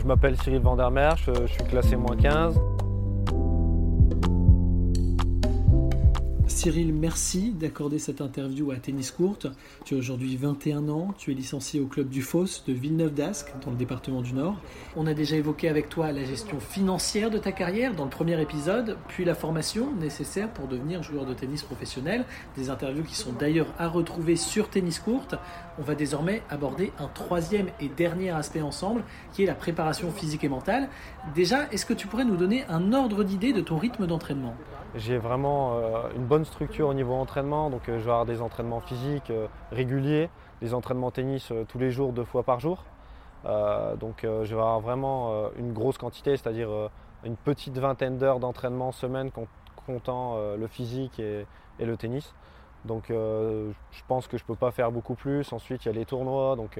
Je m'appelle Cyril Vandermeer, je, je suis classé moins 15. Cyril, merci d'accorder cette interview à Tennis Courte. Tu as aujourd'hui 21 ans, tu es licencié au club du Foss de Villeneuve d'Ascq, dans le département du Nord. On a déjà évoqué avec toi la gestion financière de ta carrière dans le premier épisode, puis la formation nécessaire pour devenir joueur de tennis professionnel, des interviews qui sont d'ailleurs à retrouver sur Tennis Courte. On va désormais aborder un troisième et dernier aspect ensemble, qui est la préparation physique et mentale. Déjà, est-ce que tu pourrais nous donner un ordre d'idée de ton rythme d'entraînement? J'ai vraiment euh, une bonne structure au niveau entraînement, donc euh, je vais avoir des entraînements physiques euh, réguliers, des entraînements tennis tous les jours, deux fois par jour. donc je vais avoir vraiment une grosse quantité, c'est-à-dire une petite vingtaine d'heures d'entraînement semaine comptant le physique et, le tennis. Donc je pense que je ne peux pas faire beaucoup plus. Ensuite il y a les tournois, donc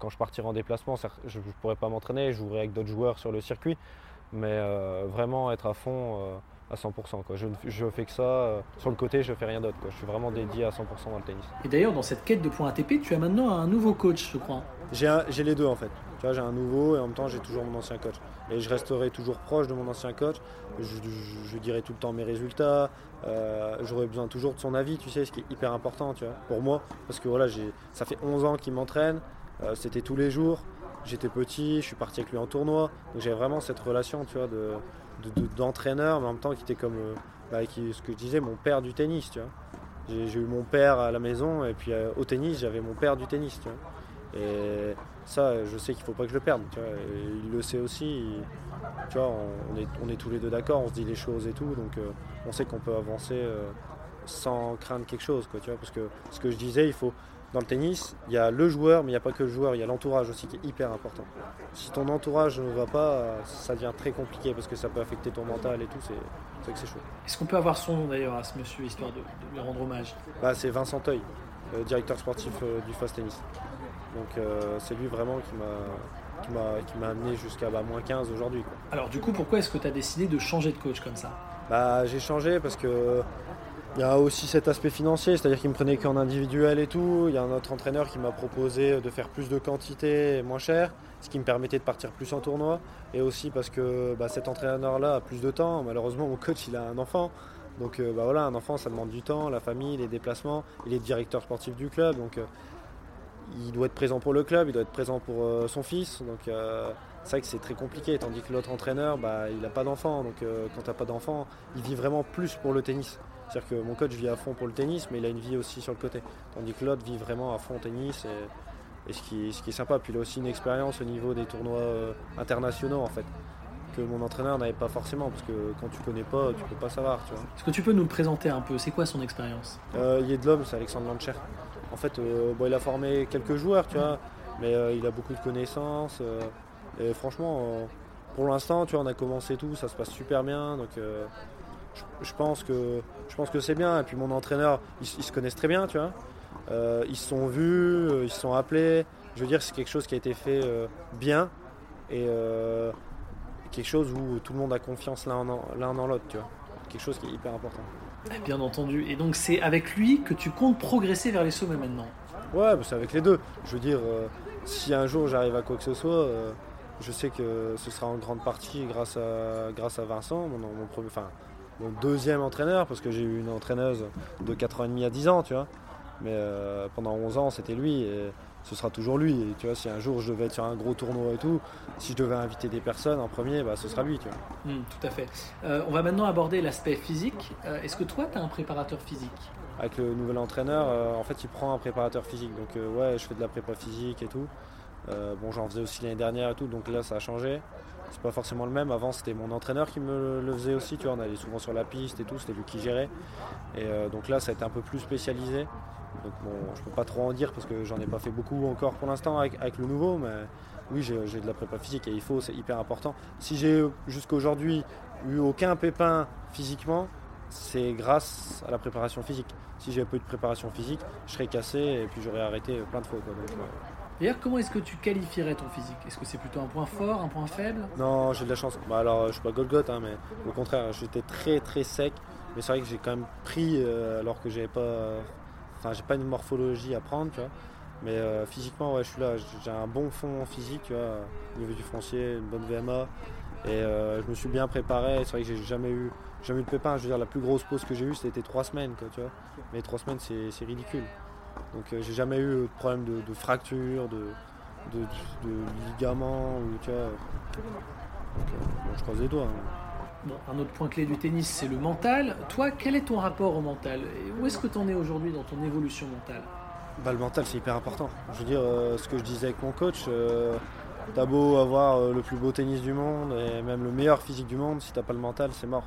quand je partirai en déplacement, je ne pourrai pas m'entraîner, je jouerai avec d'autres joueurs sur le circuit, mais vraiment être à fond à 100%. Quoi. Je, je fais que ça. Euh, sur le côté, je fais rien d'autre. Je suis vraiment dédié à 100% dans le tennis. Et d'ailleurs, dans cette quête de points ATP, tu as maintenant un nouveau coach, je crois. J'ai les deux en fait. Tu vois, j'ai un nouveau et en même temps, j'ai toujours mon ancien coach. Et je resterai toujours proche de mon ancien coach. Je, dirai tout le temps mes résultats. Euh, J'aurai besoin toujours de son avis, tu sais, ce qui est hyper important, tu vois, pour moi. Parce que voilà, ça fait 11 ans qu'il m'entraîne. Euh, c'était tous les jours. J'étais petit, je suis parti avec lui en tournoi. Donc j'ai vraiment cette relation, tu vois, de, d'entraîneur, mais en même temps qui était comme euh, bah, ce que je disais, mon père du tennis. Tu vois. J'ai, eu mon père à la maison et puis euh, au tennis, j'avais mon père du tennis. Tu vois. Et ça, je sais qu'il faut pas que je le perde. Il le sait aussi. on est tous les deux d'accord, on se dit les choses et tout, donc euh, on sait qu'on peut avancer sans craindre quelque chose. Quoi, tu vois, parce que ce que je disais, il faut, dans le tennis, il y a le joueur, mais il n'y a pas que le joueur, il y a l'entourage aussi qui est hyper important. Si ton entourage ne va pas, ça devient très compliqué parce que ça peut affecter ton mental et tout, c'est vrai que c'est chaud. Est-ce qu'on peut avoir son nom d'ailleurs à ce monsieur, histoire de, lui rendre hommage? Bah, C'est Vincent Teuil, directeur sportif euh, du Fast Tennis. Donc euh, c'est lui vraiment qui m'a qui m'a amené jusqu'à bah, moins 15 aujourd'hui. Alors du coup, pourquoi est-ce que tu as décidé de changer de coach comme ça? Bah, J'ai changé parce que il y a aussi cet aspect financier, c'est-à-dire qu'il me prenait qu'en individuel et tout. Il y a un autre entraîneur qui m'a proposé de faire plus de quantité et moins cher, ce qui me permettait de partir plus en tournoi. Et aussi parce que bah, cet entraîneur-là a plus de temps. Malheureusement, mon coach, il a un enfant. Donc euh, bah, voilà, un enfant, ça demande du temps, la famille, les déplacements. Il est directeur sportif du club, donc euh, il doit être présent pour le club, il doit être présent pour euh, son fils. Donc c'est vrai que c'est très compliqué, tandis que l'autre entraîneur, bah, il n'a pas d'enfant. Donc quand tu n'as pas d'enfant, il vit vraiment plus pour le tennis. C'est-à-dire que mon coach vit à fond pour le tennis, mais il a une vie aussi sur le côté. Tandis que l'autre vit vraiment à fond au tennis. Et, ce, qui, ce, qui, est sympa. Puis il a aussi une expérience au niveau des tournois euh, internationaux en fait. Que mon entraîneur n'avait pas forcément, parce que quand tu connais pas, tu peux pas savoir. Est-ce que tu peux nous le présenter un peu? C'est quoi son expérience? Euh, Il est de l'homme, c'est Alexandre Lancher. En fait, euh, il a formé quelques joueurs, tu vois, mais il a beaucoup de connaissances. et franchement, pour l'instant, tu vois, on a commencé tout, ça se passe super bien. Donc je, pense que je pense que c'est bien. Et puis mon entraîneur, ils, se connaissent très bien, tu vois. Euh, ils se sont vus, euh, ils se sont appelés. Je veux dire, c'est quelque chose qui a été fait euh, bien et quelque chose où tout le monde a confiance l'un dans l'autre, tu vois. Quelque chose qui est hyper important. Bien entendu. Et donc c'est avec lui que tu comptes progresser vers les sommets maintenant? Ouais, c'est avec les deux. Je veux dire, si un jour j'arrive à quoi que ce soit, je sais que ce sera en grande partie grâce à, grâce à Vincent, mon, mon premier, enfin, mon deuxième entraîneur, parce que j'ai eu une entraîneuse de 4 ans et demi à 10 ans, tu vois. Mais euh, pendant 11 ans, c'était lui et ce sera toujours lui. Et tu vois, si un jour je devais être sur un gros tournoi et tout, si je devais inviter des personnes en premier, bah, ce sera lui, tu vois. Hmm, tout à fait. Euh, on va maintenant aborder l'aspect physique. Euh, est-ce que toi, tu as un préparateur physique? Avec le nouvel entraîneur, en fait, il prend un préparateur physique. Donc, ouais, je fais de la prépa physique et tout. bon, j'en faisais aussi l'année dernière et tout, donc là, ça a changé c'est pas forcément le même. Avant, c'était mon entraîneur qui me le faisait aussi. Tu vois, on allait souvent sur la piste et tout, c'était lui qui gérait. Et euh, donc là, ça a été un peu plus spécialisé. Donc bon, je peux pas trop en dire parce que j'en ai pas fait beaucoup encore pour l'instant avec, le nouveau, mais oui, j'ai de la prépa physique et il faut, c'est hyper important. Si j'ai jusqu'à aujourd'hui eu aucun pépin physiquement, c'est grâce à la préparation physique. Si j'avais pas eu de préparation physique, je serais cassé et puis j'aurais arrêté plein de fois. Euh, D'ailleurs, comment est-ce que tu qualifierais ton physique? Est-ce que c'est plutôt un point fort, un point faible? Non, j'ai de la chance. Bah alors, je suis pas Golgoth, hein, mais au contraire, j'étais très très sec. Mais c'est vrai que j'ai quand même pris, euh, alors que j'avais pas, enfin, j'ai pas une morphologie à prendre, tu vois. Mais physiquement, ouais, je suis là. J'ai un bon fond physique, tu vois, au niveau du foncier, une bonne VMA. Et je me suis bien préparé. C'est vrai que j'ai jamais eu, jamais eu de pépin. Je veux dire, la plus grosse pause que j'ai eue, c'était trois semaines, quoi, tu vois. Mais trois semaines, c'est ridicule. Donc j'ai jamais eu de problème de, de fracture, de, de, ligaments. Ou, tu vois. je croise les doigts. Hein un autre point clé du tennis, c'est le mental. Toi, quel est ton rapport au mental? Où est-ce que tu en es aujourd'hui dans ton évolution mentale? Bah, Le mental, c'est hyper important. Je veux dire, euh, ce que je disais avec mon coach, euh, t'as beau avoir euh, le plus beau tennis du monde et même le meilleur physique du monde, si t'as pas le mental, c'est mort.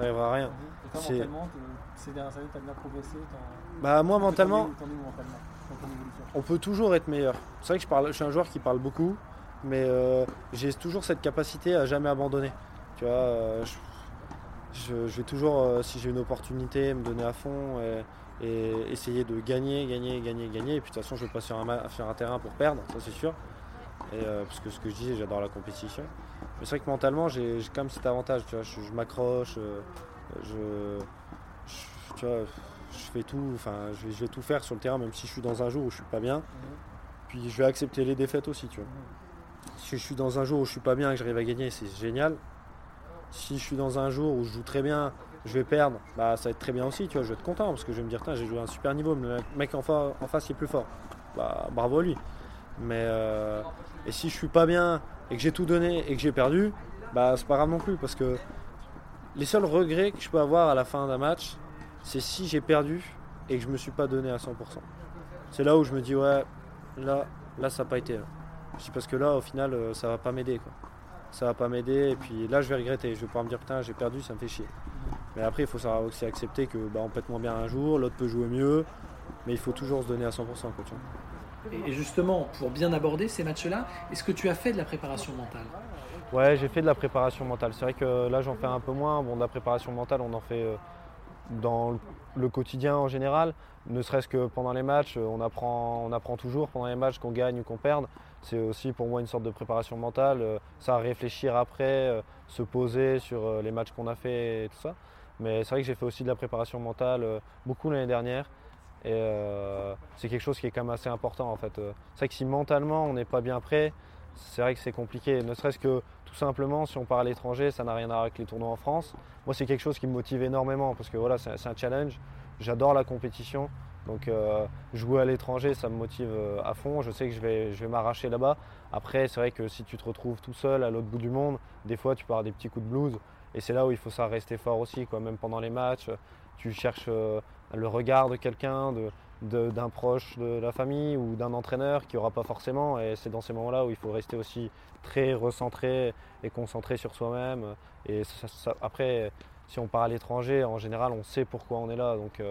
T'arriveras à rien. c'est... mentalement, ces dernières années, t'as bien progressé Bah, moi, mentalement, on peut toujours être meilleur. C'est vrai que je, parle, je suis un joueur qui parle beaucoup, mais j'ai toujours cette capacité à jamais abandonner. Tu vois, euh, je, vais toujours, euh, si j'ai une opportunité, me donner à fond et, essayer de gagner, gagner, gagner, gagner. Et puis de toute façon, je ne vais pas sur un, sur un terrain pour perdre, ça c'est sûr. Et, euh, parce que ce que je disais, j'adore la compétition. Mais c'est vrai que mentalement, j'ai quand même cet avantage. Tu vois, je, m'accroche, je, tu vois, je fais tout, enfin, je vais, je vais, tout faire sur le terrain, même si je suis dans un jour où je suis pas bien. Puis je vais accepter les défaites aussi, tu vois. Si je suis dans un jour où je suis pas bien et que j'arrive à gagner, c'est génial si je suis dans un jour où je joue très bien, je vais perdre, bah ça va être très bien aussi, tu vois, je vais être content parce que je vais me dire, j'ai joué un super niveau, le mec en, face il est plus fort. Bah bravo à lui. Mais euh, et si je suis pas bien et que j'ai tout donné et que j'ai perdu, bah c'est pas grave non plus parce que les seuls regrets que je peux avoir à la fin d'un match, c'est si j'ai perdu et que je me suis pas donné à 100%. C'est là où je me dis ouais, là, là ça n'a pas été. C'est parce que là au final euh, ça va pas m'aider quoi ça va pas m'aider. Et puis là, je vais regretter. Je vais pouvoir me dire, putain, j'ai perdu, ça me fait chier. Mais après, il faut savoir aussi accepter que bah, on être moins bien un jour, l'autre peut jouer mieux, mais il faut toujours se donner à 100%. Quoi, Et justement, pour bien aborder ces matchs-là, est-ce que tu as fait de la préparation mentale? Ouais, j'ai fait de la préparation mentale. C'est vrai que là, j'en fais un peu moins. Bon, de la préparation mentale, on en fait euh, dans le quotidien en général. Ne serait-ce que pendant les matchs, on apprend, on apprend toujours pendant les matchs qu'on gagne ou qu'on perde c'est aussi pour moi une sorte de préparation mentale, euh, ça réfléchir après, euh, se poser sur euh, les matchs qu'on a fait et tout ça. Mais c'est vrai que j'ai fait aussi de la préparation mentale beaucoup l'année dernière. Et c'est quelque chose qui est quand même assez important en fait. C'est vrai que si mentalement on n'est pas bien prêt, c'est vrai que c'est compliqué. Ne serait-ce que tout simplement si on part à l'étranger, ça n'a rien à voir avec les tournois en France. Moi c'est quelque chose qui me motive énormément parce que voilà, c'est un challenge. J'adore la compétition. Donc euh, jouer à l'étranger, ça me motive euh, à fond. Je sais que je vais, je m'arracher là-bas. Après, c'est vrai que si tu te retrouves tout seul à l'autre bout du monde, des fois tu avoir des petits coups de blues. Et c'est là où il faut ça rester fort aussi. Quoi. Même pendant les matchs, tu cherches euh, le regard de quelqu'un, d'un proche de la famille ou d'un entraîneur qui aura pas forcément. Et c'est dans ces moments-là où il faut rester aussi très recentré et concentré sur soi-même. Et après, si on part à l'étranger, en général, on sait pourquoi on est là. Donc,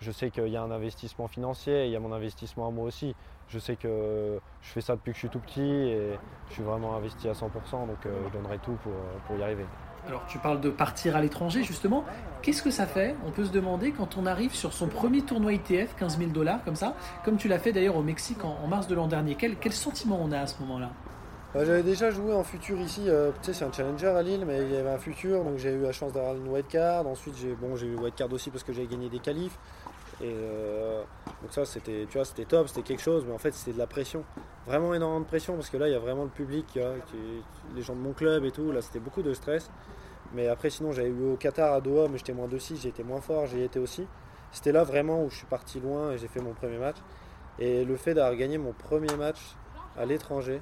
je sais qu'il y a un investissement financier, il y a mon investissement à moi aussi. Je sais que je fais ça depuis que je suis tout petit et je suis vraiment investi à 100%, donc euh, je donnerai tout pour, pour y arriver. Alors tu parles de partir à l'étranger justement. Qu'est-ce que ça fait? On peut se demander quand on arrive sur son premier tournoi ITF, 15 000 dollars comme ça, comme tu l'as fait d'ailleurs au Mexique en, mars de l'an dernier. Quel, sentiment on a à ce moment-là? Bah, J'avais déjà joué en futur ici, euh, tu sais c'est un challenger à Lille, mais il y avait un futur, donc j'ai eu la chance d'avoir une white card. Ensuite j'ai bon, eu une white card aussi parce que j'avais gagné des qualifs. Et euh, donc ça c'était tu vois c'était top, c'était quelque chose, mais en fait c'était de la pression. Vraiment énormément de pression parce que là il y a vraiment le public, les gens de mon club et tout, là c'était beaucoup de stress. Mais après sinon j'avais eu au Qatar à Doha mais j'étais moins de 6, j'ai été moins fort, j'y étais aussi. C'était là vraiment où je suis parti loin et j'ai fait mon premier match. Et le fait d'avoir gagné mon premier match à l'étranger,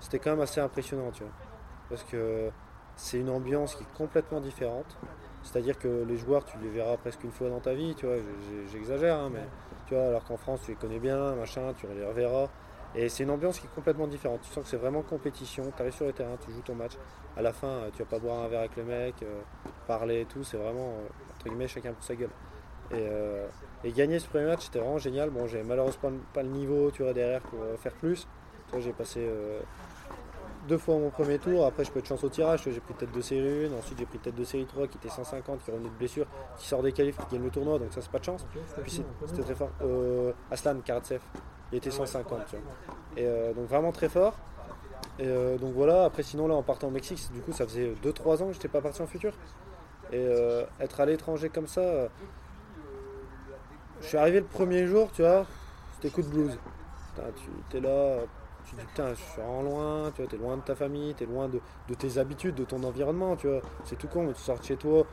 c'était quand même assez impressionnant, tu vois. Parce que c'est une ambiance qui est complètement différente. C'est-à-dire que les joueurs, tu les verras presque une fois dans ta vie, tu vois, j'exagère, hein, mais tu vois, alors qu'en France, tu les connais bien, machin, tu les reverras. Et c'est une ambiance qui est complètement différente. Tu sens que c'est vraiment compétition, tu arrives sur le terrain, tu joues ton match. À la fin, tu vas pas boire un verre avec le mec, euh, parler et tout, c'est vraiment, euh, entre guillemets, chacun pour sa gueule. Euh, et, gagner ce premier match, c'était vraiment génial. Bon, j'ai malheureusement pas le niveau, tu vois, derrière pour faire plus. j'ai passé deux fois mon premier tour. Après, je peux être chance au tirage. J'ai pris tête de série 1. Ensuite, j'ai pris tête de série 3 qui était 150, qui revenait de blessure, qui sort des qualifs, qui gagne le tournoi. Donc, ça, c'est pas de chance. Puis, c'était très fort. Euh, Aslan Karatsev, il était 150. Et euh, donc, vraiment très fort. Et euh, donc, voilà. Après, sinon, là, en partant au Mexique, du coup, ça faisait 2-3 ans que j'étais pas parti en futur. Et être à l'étranger comme ça, je suis arrivé le premier jour, tu vois, c'était coup de blues. tu es là, tu dis putain, je suis en loin, tu vois, es loin de ta famille, tu es loin de, tes habitudes, de ton environnement, tu vois. C'est tout con, tu sors de chez toi,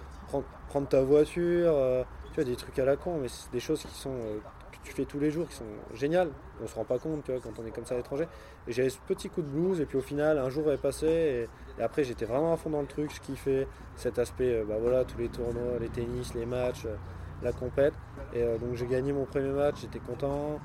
prendre, ta voiture, euh, tu vois, des trucs à la con, mais c'est des choses qui sont euh, que tu fais tous les jours, qui sont géniales. On se rend pas compte, tu vois, quand on est comme ça à l'étranger. Et j'avais ce petit coup de blues, et puis au final, un jour est passé, et, après j'étais vraiment à fond dans le truc, qui fait cet aspect, euh, bah voilà, tous les tournois, les tennis, les matchs, la compète. Et donc j'ai gagné mon premier match, j'étais content.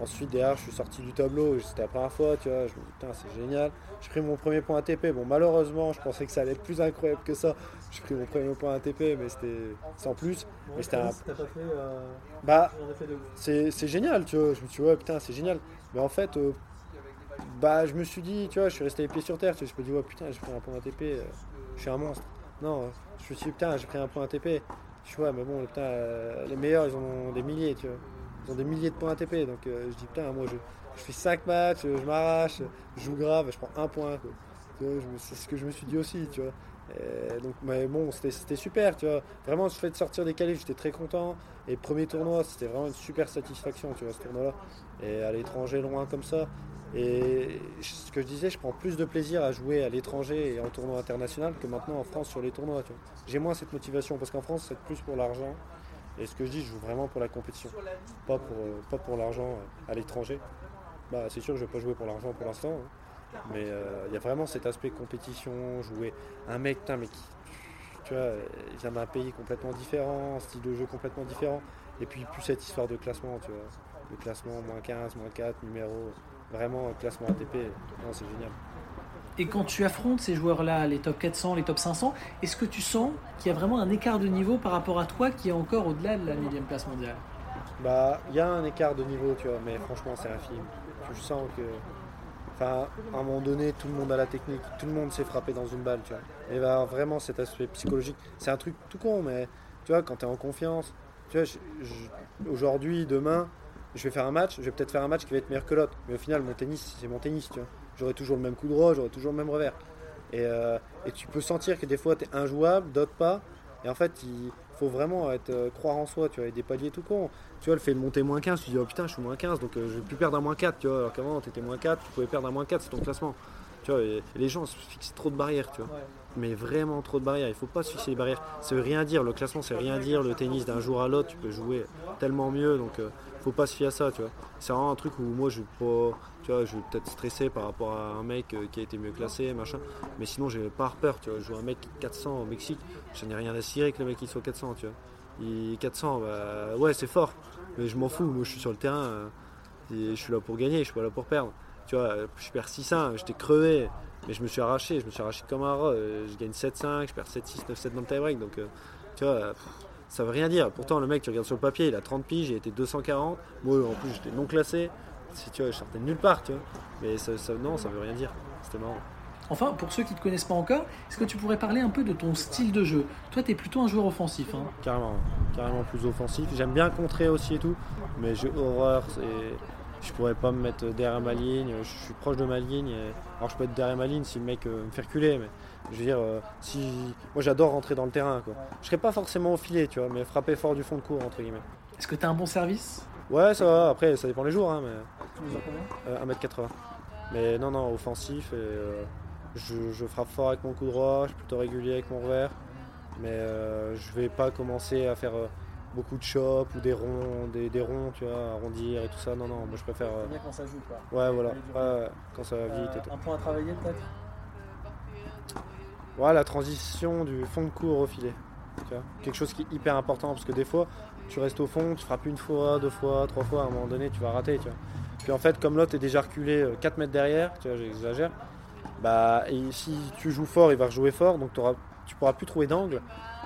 Ensuite, derrière, je suis sorti du tableau, c'était la première fois, tu vois, je me dis, putain, c'est génial. J'ai pris mon premier point ATP. Bon, malheureusement, je pensais que ça allait être plus incroyable que ça. J'ai pris mon premier point ATP, mais c'était sans plus. mais c'était un. T'as pas fait. Euh, bah, c'est génial, tu vois. Je me suis dit, ouais, putain, c'est génial. Mais en fait, euh, bah, je me suis dit, tu vois, je suis resté les pieds sur terre. Tu vois, je me dis, ouais, putain, j'ai pris un point ATP, euh, je suis un monstre. Non, je me suis dit, putain, j'ai pris un point ATP. Je vois, mais bon, putain, les meilleurs, ils en ont des milliers, tu vois. Des milliers de points ATP. Donc euh, je dis putain, moi je, fais 5 matchs, je m'arrache, je joue grave, je prends un point. C'est ce que je me suis dit aussi, tu vois. donc, mais bon, c'était super, tu vois. Vraiment, le fait de sortir des qualifs, j'étais très content. Et premier tournoi, c'était vraiment une super satisfaction, tu vois, ce tournoi-là. Et à l'étranger, loin comme ça. Et ce que je disais, je prends plus de plaisir à jouer à l'étranger et en tournoi international que maintenant en France sur les tournois. J'ai moins cette motivation parce qu'en France, c'est plus pour l'argent. Et ce que je dis, je joue vraiment pour la compétition, pas pour, euh, pas pour l'argent euh, à l'étranger. Bah, c'est sûr que je ne vais pas jouer pour l'argent pour l'instant, hein. mais euh, il y a vraiment cet aspect compétition, jouer un mec, qui, tu vois, il vient d'un pays complètement différent, style de jeu complètement différent, et puis plus cette histoire de classement, tu vois, le classement moins 15, moins 4, numéro, vraiment classement ATP, non, c'est génial. Et quand tu affrontes ces joueurs-là, les top 400, les top 500, est-ce que tu sens qu'il y a vraiment un écart de niveau par rapport à toi qui est encore au-delà de la millième place mondiale? Bah, il y a un écart de niveau, tu vois, mais franchement, c'est un film. Tu sens que. Enfin, à un moment donné, tout le monde a la technique, tout le monde s'est frappé dans une balle, tu vois. Et bah, vraiment, cet aspect psychologique, c'est un truc tout con, mais tu vois, quand tu es en confiance, tu vois, aujourd'hui, demain, je vais faire un match, je vais peut-être faire un match qui va être meilleur que l'autre, mais au final, mon tennis, c'est mon tennis, tu vois j'aurai toujours le même coup droit, j'aurai toujours le même revers. Et, euh, et, tu peux sentir que des fois tu es injouable, d'autres pas. Et en fait, il faut vraiment être, euh, croire en soi, tu vois, et des paliers tout con. Tu vois, le fait de monter moins 15, tu dis, oh putain, je suis moins 15, donc euh, je vais plus perdre un moins 4, tu vois. Alors qu'avant, tu étais moins 4, tu pouvais perdre un moins 4, c'est ton classement. Les gens se fixent trop de barrières, tu vois. Mais vraiment trop de barrières. Il faut pas se fixer les barrières. Ça veut rien dire. Le classement, c'est rien dire. Le tennis, d'un jour à l'autre, tu peux jouer tellement mieux. Donc, faut pas se fier à ça, tu vois. C'est vraiment un truc où moi, je pas tu vois, je vais peut-être stresser par rapport à un mec euh, qui a été mieux classé, machin. Mais sinon, j'ai pas peur, tu vois. Je joue un mec 400 au Mexique, je n'ai rien à cirer que le mec il soit 400, tu vois. Il 400, bah, ouais, c'est fort, mais je m'en fous. Moi, je suis sur le terrain, euh, et je suis là pour gagner, je suis pas là pour perdre. Tu vois, je perds 6-1, j'étais crevé, mais je me suis arraché, je me suis arraché comme un rat. Euh, je gagne 7-5, je perds 7-6, 9-7 dans le tie-break, donc tu vois. ça veut rien dire. Pourtant, le mec, tu regardes sur le papier, il a 30 piges, j'ai été 240. Moi, en plus, j'étais non classé si tu vois, je sortais de nulle part, tu vois. Mais ça, non, ça veut rien dire. C'était marrant. Enfin, pour ceux qui ne te connaissent pas encore, est-ce que tu pourrais parler un peu de ton style de jeu? Toi, tu es plutôt un joueur offensif. Hein carrément, carrément plus offensif. J'aime bien contrer aussi et tout, mais j'ai horreur. Je pourrais pas me mettre derrière ma ligne. Je suis proche de ma ligne. Alors, je peux être derrière ma ligne si le mec euh, me fait reculer, mais je veux dire, euh, si moi j'adore rentrer dans le terrain. Quoi. Je serais pas forcément au filet, tu vois, mais frapper fort du fond de cours entre guillemets. Est-ce que tu as un bon service? Ouais, ça va. Après, ça dépend les jours. Hein, mais... 1m80. Euh, mais non, non, offensif. Et, euh, je, frappe fort avec mon coup droit. Je suis plutôt régulier avec mon revers. Mais je vais pas commencer à faire beaucoup de chops ou des ronds, des, ronds, tu vois, arrondir et tout ça. Non, non, moi je préfère. bien quand ça joue, quoi. Ouais, voilà. quand ça va vite. un point à travailler, peut-être? Ouais, la transition du fond de cours au filet. Quelque chose qui est hyper important parce que des fois, tu restes au fond, tu frappes une fois, deux fois, trois fois, à un moment donné, tu vas rater. Tu vois. Puis en fait, comme l'autre est déjà reculé 4 euh, mètres derrière, tu vois, j'exagère, bah, et si tu joues fort, il va rejouer fort, donc tu pourras plus trouver d'angle,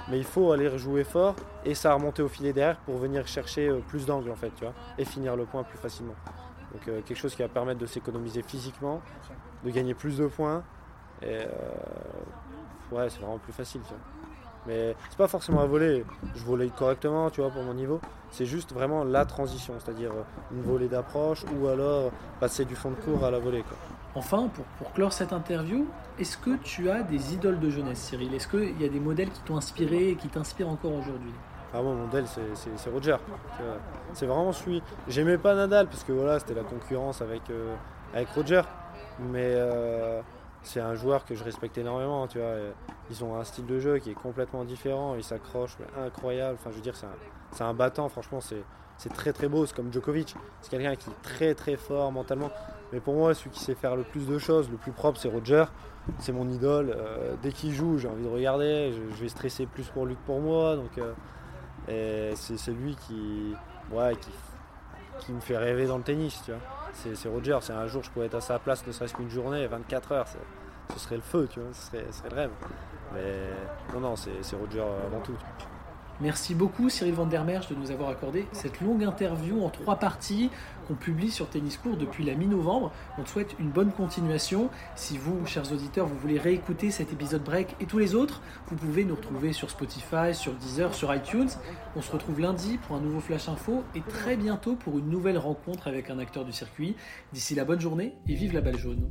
mais il faut aller rejouer fort et ça a remonté au filet derrière pour venir chercher euh, plus d'angle en fait, tu vois, et finir le point plus facilement. Donc euh, quelque chose qui va permettre de s'économiser physiquement, de gagner plus de points, et ouais, c'est vraiment plus facile. Tu vois. Mais c'est pas forcément à voler. Je volais correctement, tu vois, pour mon niveau. C'est juste vraiment la transition, c'est-à-dire euh, une volée d'approche ou alors passer du fond de cours à la volée. Quoi. Enfin, pour, pour clore cette interview, est-ce que tu as des idoles de jeunesse, Cyril? Est-ce qu'il y a des modèles qui t'ont inspiré et qui t'inspirent encore aujourd'hui? Ah moi, mon modèle, c'est Roger. C'est vraiment celui. J'aimais pas Nadal parce que voilà, c'était la concurrence avec, avec Roger. Mais c'est un joueur que je respecte énormément. Tu vois. Ils ont un style de jeu qui est complètement différent. Ils s'accrochent, incroyable. Enfin, je veux dire, c'est un, un, battant. Franchement, c'est très très beau. C'est comme Djokovic. C'est quelqu'un qui est très très fort mentalement. Mais pour moi, celui qui sait faire le plus de choses, le plus propre, c'est Roger. C'est mon idole. Euh, dès qu'il joue, j'ai envie de regarder. Je, vais stresser plus pour lui que pour moi. Donc, euh, c'est lui qui, ouais, qui, qui, me fait rêver dans le tennis. Tu vois c'est Roger. C'est un jour, je pourrais être à sa place, ne serait-ce qu'une journée, 24 heures. Ce serait le feu, tu vois. Ce serait, le rêve. Mais non, non, c'est Roger avant tout. Merci beaucoup Cyril Van der Merch de nous avoir accordé cette longue interview en trois parties qu'on publie sur Tennis Court depuis la mi-novembre. On te souhaite une bonne continuation. Si vous, chers auditeurs, vous voulez réécouter cet épisode break et tous les autres, vous pouvez nous retrouver sur Spotify, sur Deezer, sur iTunes. On se retrouve lundi pour un nouveau Flash Info et très bientôt pour une nouvelle rencontre avec un acteur du circuit. D'ici la bonne journée et vive la balle jaune.